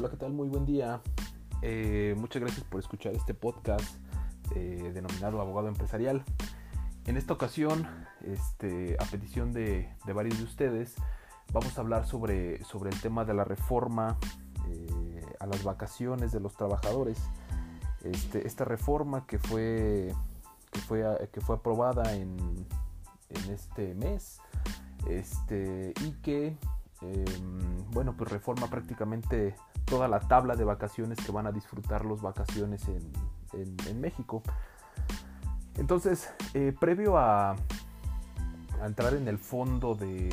Hola, ¿qué tal? Muy buen día. Eh, muchas gracias por escuchar este podcast eh, denominado Abogado Empresarial. En esta ocasión, este, a petición de, varios de ustedes, vamos a hablar sobre, sobre el tema de la reforma eh, a las vacaciones de los trabajadores. Este, esta reforma que fue, que fue, que fue aprobada en, en este mes este, y que Em, bueno, pues reforma prácticamente toda la tabla de vacaciones que van a disfrutar los vacaciones en, México. Entonces, eh, previo a, entrar en el fondo del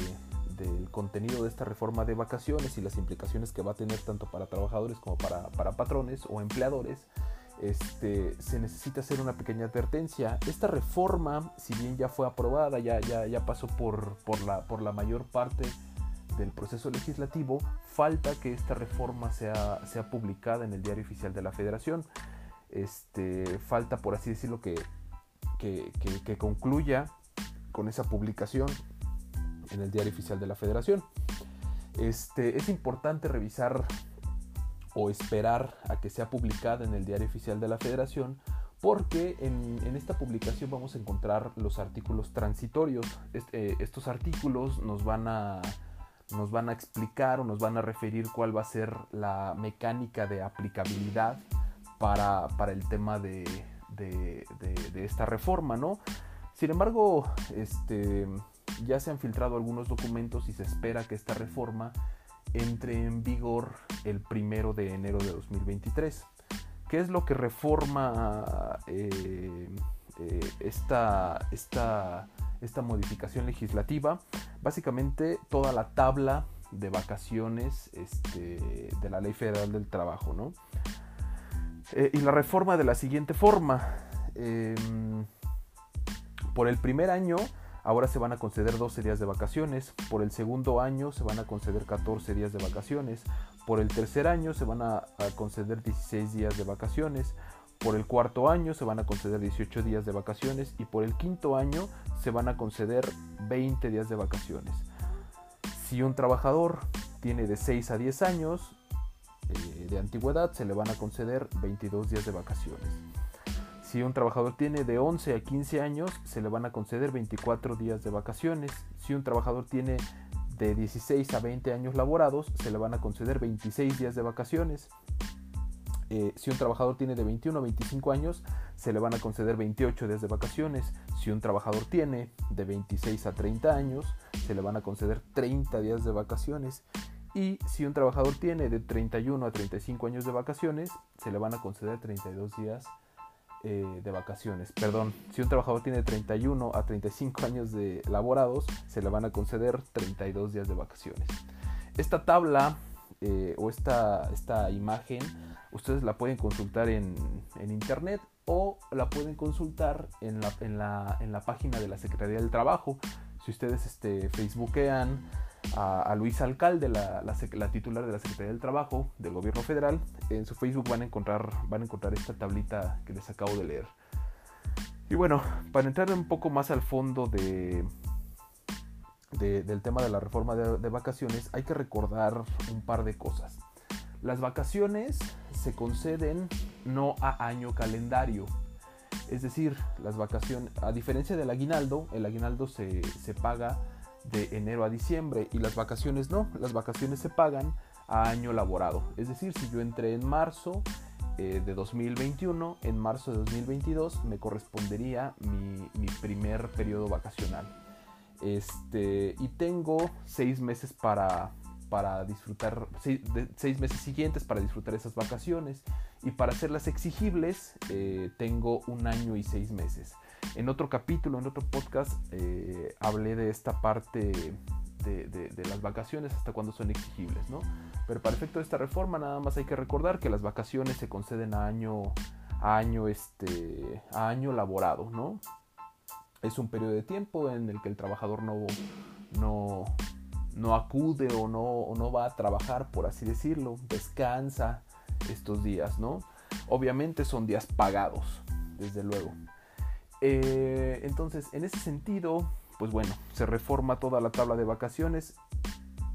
contenido de esta reforma de vacaciones y las implicaciones que va a tener tanto para trabajadores como para, patrones o empleadores, este, se necesita hacer una pequeña advertencia. Esta reforma, si bien ya fue aprobada, ya, ya, ya pasó por, por, la, por la mayor parte del proceso legislativo, falta que esta reforma sea, sea publicada en el diario oficial de la federación. Este, falta, por así decirlo, que, que, concluya con esa publicación en el diario oficial de la federación. Este, es importante revisar o esperar a que sea publicada en el diario oficial de la federación porque en, esta publicación vamos a encontrar los artículos transitorios. Eh, estos artículos nos van a nos van a explicar o nos van a referir cuál va a ser la mecánica de aplicabilidad para, el tema de, esta reforma, ¿no? Sin embargo, este, ya se han filtrado algunos documentos y se espera que esta reforma entre en vigor el primero de enero de 2023. ¿Qué es lo que reforma eh, eh, esta, esta esta modificación legislativa, básicamente toda la tabla de vacaciones este, de la Ley Federal del Trabajo. ¿no? Eh, y la reforma de la siguiente forma. Em, por el primer año, ahora se van a conceder 12 días de vacaciones. Por el segundo año se van a conceder 14 días de vacaciones. Por el tercer año se van a, a conceder 16 días de vacaciones. Por el cuarto año se van a conceder 18 días de vacaciones y por el quinto año se van a conceder 20 días de vacaciones. Si un trabajador tiene de 6 a 10 años eh, de antigüedad, se le van a conceder 22 días de vacaciones. Si un trabajador tiene de 11 a 15 años, se le van a conceder 24 días de vacaciones. Si un trabajador tiene de 16 a 20 años laborados, se le van a conceder 26 días de vacaciones. Eh, si un trabajador tiene de 21 a 25 años, se le van a conceder 28 días de vacaciones. Si un trabajador tiene de 26 a 30 años, se le van a conceder 30 días de vacaciones. Y si un trabajador tiene de 31 a 35 años de vacaciones, se le van a conceder 32 días eh, de vacaciones. Perdón, si un trabajador tiene de 31 a 35 años de laborados, se le van a conceder 32 días de vacaciones. Esta tabla eh, o esta, esta imagen ustedes la pueden consultar en, internet o la pueden consultar en la, en, la, en la, página de la Secretaría del Trabajo. Si ustedes este, facebookean a, Luis Alcalde, la, la, titular de la Secretaría del Trabajo del Gobierno Federal, en su Facebook van a encontrar, van a encontrar esta tablita que les acabo de leer. Y bueno, para entrar un poco más al fondo de, del tema de la reforma de, vacaciones, hay que recordar un par de cosas. Las vacaciones se conceden no a año calendario. Es decir, las vacaciones, a diferencia del aguinaldo, el aguinaldo se, paga de enero a diciembre y las vacaciones no, las vacaciones se pagan a año laborado. Es decir, si yo entré en marzo eh, de 2021, en marzo de 2022 me correspondería mi, mi primer periodo vacacional. Este, y tengo seis meses para, para disfrutar, seis, meses siguientes para disfrutar esas vacaciones. Y para hacerlas exigibles, eh, tengo un año y seis meses. En otro capítulo, en otro podcast, eh, hablé de esta parte de, las vacaciones hasta cuando son exigibles, ¿no? Pero para efecto de esta reforma, nada más hay que recordar que las vacaciones se conceden a año, a año, este, a año laborado, ¿no? Es un periodo de tiempo en el que el trabajador no, no, no acude o no, no va a trabajar, por así decirlo, descansa estos días, ¿no? Obviamente son días pagados, desde luego. Eh, entonces, en ese sentido, pues bueno, se reforma toda la tabla de vacaciones.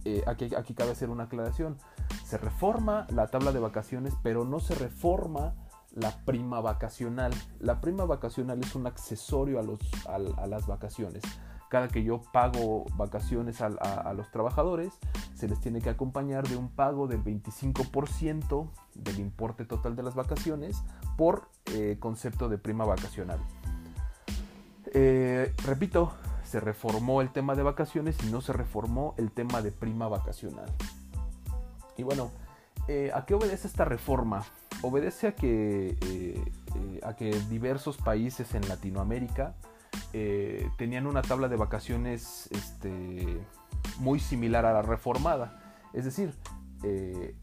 Eh, aquí, aquí cabe hacer una aclaración. se reforma la tabla de vacaciones, pero no se reforma la prima vacacional. La prima vacacional es un accesorio a, los, a, las vacaciones. Cada que yo pago vacaciones a, los trabajadores, se les tiene que acompañar de un pago del 25% del importe total de las vacaciones por eh, concepto de prima vacacional. Eh, repito, se reformó el tema de vacaciones y no se reformó el tema de prima vacacional. Y bueno, eh, ¿a qué obedece esta reforma? Obedece a que, eh, eh, a que diversos países en Latinoamérica tenían una tabla de vacaciones este, muy similar a la reformada. Es decir,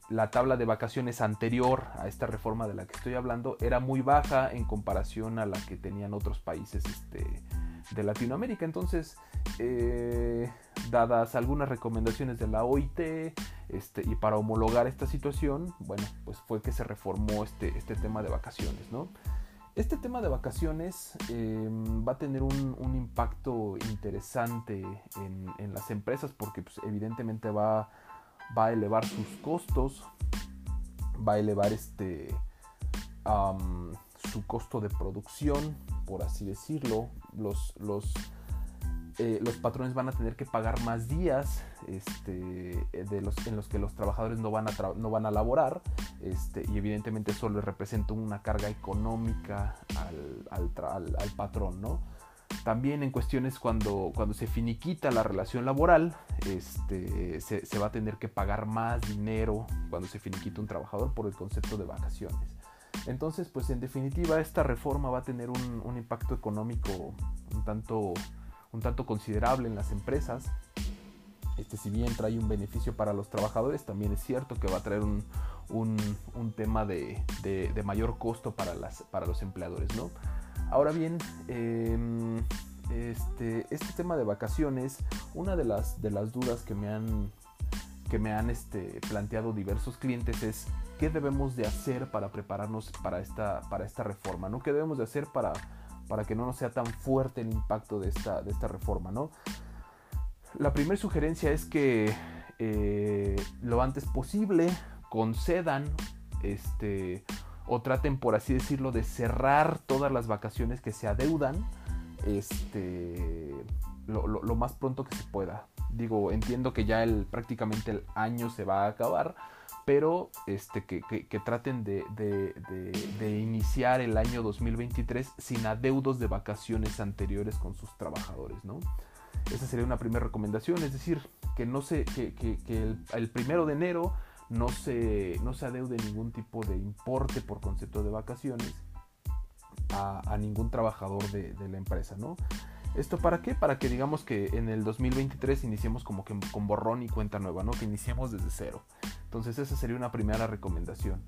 la tabla de vacaciones anterior a esta reforma de la que estoy hablando era muy baja en comparación a la que tenían otros países este, de Latinoamérica. Entonces, eh, dadas algunas recomendaciones de la OIT este, y para homologar esta situación, bueno, pues fue que se reformó este, este tema de vacaciones, ¿no? Este tema de vacaciones em, va a tener un, impacto interesante en, las empresas porque pues, evidentemente va, va, a elevar sus costos, va a elevar este, su costo de producción, por así decirlo, los, los, eh, los patrones van a tener que pagar más días este, los, en los que los trabajadores no van a, no van a laborar este, y evidentemente eso le representa una carga económica al, patrón. También en cuestiones cuando, cuando se finiquita la relación laboral, este, se, va a tener que pagar más dinero cuando se finiquita un trabajador por el concepto de vacaciones. Entonces, pues en definitiva, esta reforma va a tener un, impacto económico un tanto, un tanto considerable en las empresas. Este, si bien trae un beneficio para los trabajadores, también es cierto que va a traer un, tema de, mayor costo para, las, para los empleadores. ¿no? Ahora bien, em, este, este, tema de vacaciones, una de las, de las dudas que me han, que me han este, planteado diversos clientes es qué debemos de hacer para prepararnos para esta, para esta reforma, ¿no? ¿Qué debemos de hacer para, para que no sea tan fuerte el impacto de esta, de esta reforma, ¿no? La primera sugerencia es que eh, lo antes posible concedan este, o traten, por así decirlo, de cerrar todas las vacaciones que se adeudan este, lo, lo más pronto que se pueda. Digo, entiendo que ya el, prácticamente el año se va a acabar, pero este, que, traten de, iniciar el año 2023 sin adeudos de vacaciones anteriores con sus trabajadores, ¿no? Esa sería una primera recomendación, es decir, que, no se, que, el, primero de enero no se, no se adeude ningún tipo de importe por concepto de vacaciones a, ningún trabajador de, de la empresa, ¿no? ¿Esto para qué? Para que digamos que en el 2023 iniciemos como que con borrón y cuenta nueva, ¿no? Que iniciemos desde cero. Entonces esa sería una primera recomendación.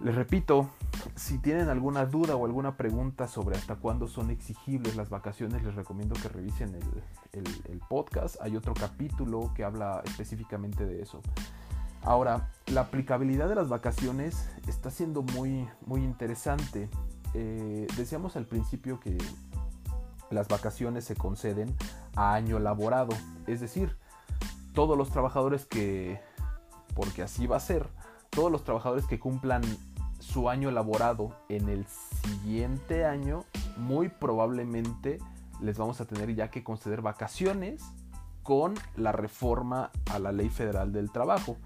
Les repito, si tienen alguna duda o alguna pregunta sobre hasta cuándo son exigibles las vacaciones, les recomiendo que revisen el, podcast. Hay otro capítulo que habla específicamente de eso. Ahora, la aplicabilidad de las vacaciones está siendo muy, muy interesante. Eh, decíamos al principio que las vacaciones se conceden a año laborado. Es decir, todos los trabajadores que, porque así va a ser, todos los trabajadores que cumplan su año laborado en el siguiente año, muy probablemente les vamos a tener ya que conceder vacaciones con la reforma a la ley federal del trabajo.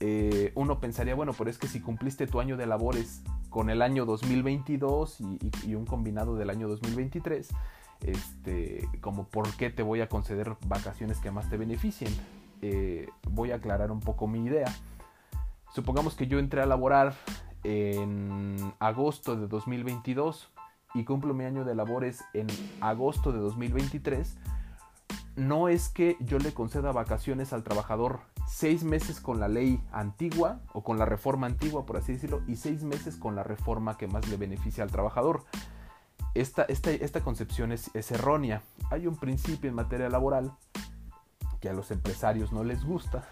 Eh, uno pensaría, bueno, pero es que si cumpliste tu año de labores con el año 2022 y un combinado del año 2023, este, como por qué te voy a conceder vacaciones que más te beneficien. Eh, voy a aclarar un poco mi idea. Supongamos que yo entré a laborar en agosto de 2022 y cumplo mi año de labores en agosto de 2023. No es que yo le conceda vacaciones al trabajador seis meses con la ley antigua o con la reforma antigua, por así decirlo, y seis meses con la reforma que más le beneficia al trabajador esta, esta, concepción es, errónea. Hay un principio en materia laboral que a los empresarios no les gusta,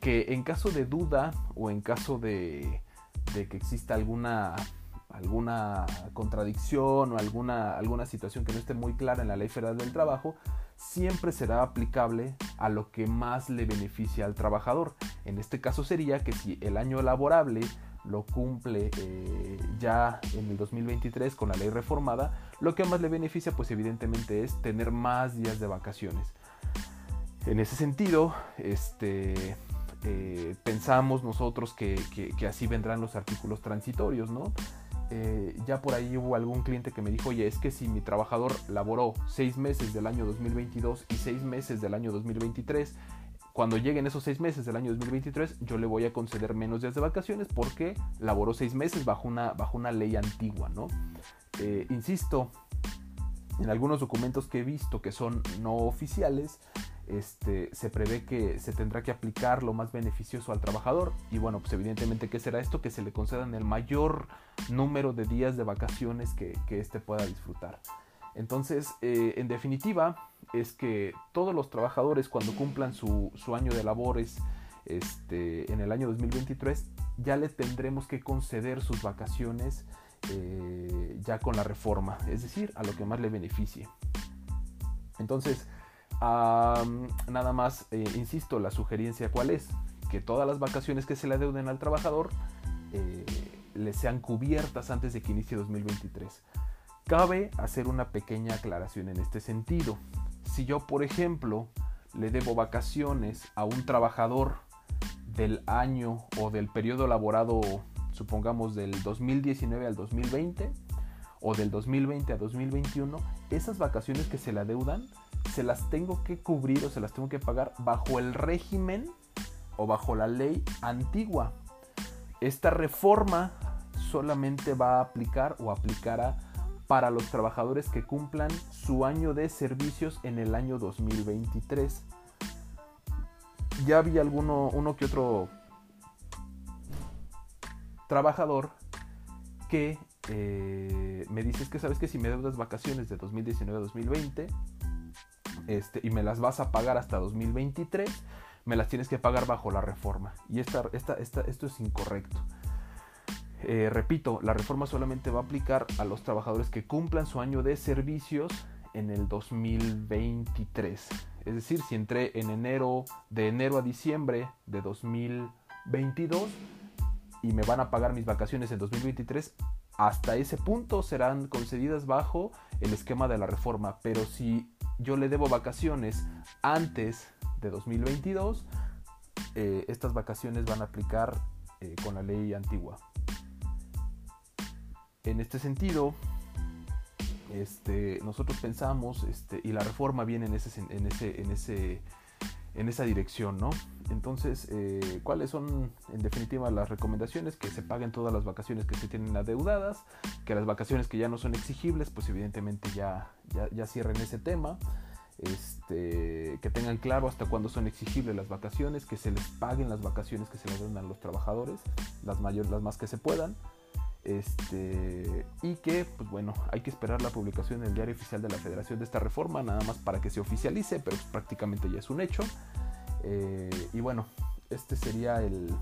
que en caso de duda o en caso de, que exista alguna, alguna contradicción o alguna, alguna situación que no esté muy clara en la ley federal del trabajo, siempre será aplicable a lo que más le beneficia al trabajador. En este caso sería que si el año laborable lo cumple eh, ya en el 2023 con la ley reformada, lo que más le beneficia pues evidentemente es tener más días de vacaciones. En ese sentido, este, eh, pensamos nosotros que, que, así vendrán los artículos transitorios, ¿no? Eh, ya por ahí hubo algún cliente que me dijo, oye, es que si mi trabajador laboró seis meses del año 2022 y seis meses del año 2023, cuando lleguen esos seis meses del año 2023, yo le voy a conceder menos días de vacaciones porque laboró seis meses bajo una, bajo una ley antigua, ¿no? Eh, insisto, en algunos documentos que he visto que son no oficiales, este, se prevé que se tendrá que aplicar lo más beneficioso al trabajador. Y bueno, pues evidentemente, ¿qué será esto? Que se le concedan el mayor número de días de vacaciones que, que éste pueda disfrutar. Entonces, eh, en definitiva, es que todos los trabajadores cuando cumplan su, año de labores este, en el año 2023, ya le tendremos que conceder sus vacaciones eh, ya con la reforma, es decir, a lo que más le beneficie. Entonces, nada más, eh, insisto, la sugerencia cuál es, que todas las vacaciones que se le adeuden al trabajador le sean cubiertas antes de que inicie 2023. Cabe hacer una pequeña aclaración en este sentido. Si yo, por ejemplo, le debo vacaciones a un trabajador del año o del periodo laborado, supongamos del 2019 al 2020 o del 2020 a 2021, esas vacaciones que se le adeudan se las tengo que cubrir o se las tengo que pagar bajo el régimen o bajo la ley antigua. Esta reforma solamente va a aplicar o aplicará para los trabajadores que cumplan su año de servicios en el año 2023. Ya había alguno, uno que otro trabajador que eh, me dices que sabes que si me deudas vacaciones de 2019 a 2020 este, y me las vas a pagar hasta 2023, me las tienes que pagar bajo la reforma. Y esta, esta, esto es incorrecto. Eh, repito, la reforma solamente va a aplicar a los trabajadores que cumplan su año de servicios en el 2023. Es decir, si entré en enero, de enero a diciembre de 2022 y me van a pagar mis vacaciones en 2023, hasta ese punto serán concedidas bajo el esquema de la reforma. Pero si yo le debo vacaciones antes de 2022, eh, estas vacaciones van a aplicar eh, con la ley antigua. En este sentido, este, nosotros pensamos, este, y la reforma viene en, ese, en, ese, en, ese, en esa dirección, ¿no? Entonces, eh, ¿cuáles son en definitiva las recomendaciones? Que se paguen todas las vacaciones que se tienen adeudadas, que las vacaciones que ya no son exigibles, pues evidentemente ya, ya, cierren ese tema. Este, que tengan claro hasta cuándo son exigibles las vacaciones, que se les paguen las vacaciones que se les den a los trabajadores, las, mayores, las más que se puedan. Este, y que, pues bueno, hay que esperar la publicación en el diario oficial de la Federación de esta reforma, nada más para que se oficialice, pero prácticamente ya es un hecho. Eh, y bueno, este sería el,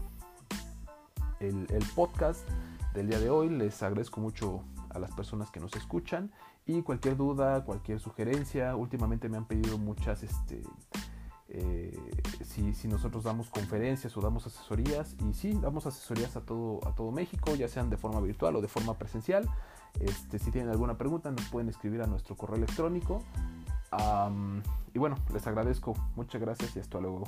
el, el, podcast del día de hoy. Les agradezco mucho a las personas que nos escuchan y cualquier duda, cualquier sugerencia. Últimamente me han pedido muchas este, eh, si, nosotros damos conferencias o damos asesorías. Y sí, damos asesorías a todo, a todo México, ya sean de forma virtual o de forma presencial. Este, si tienen alguna pregunta, nos pueden escribir a nuestro correo electrónico. y bueno, les agradezco. Muchas gracias y hasta luego.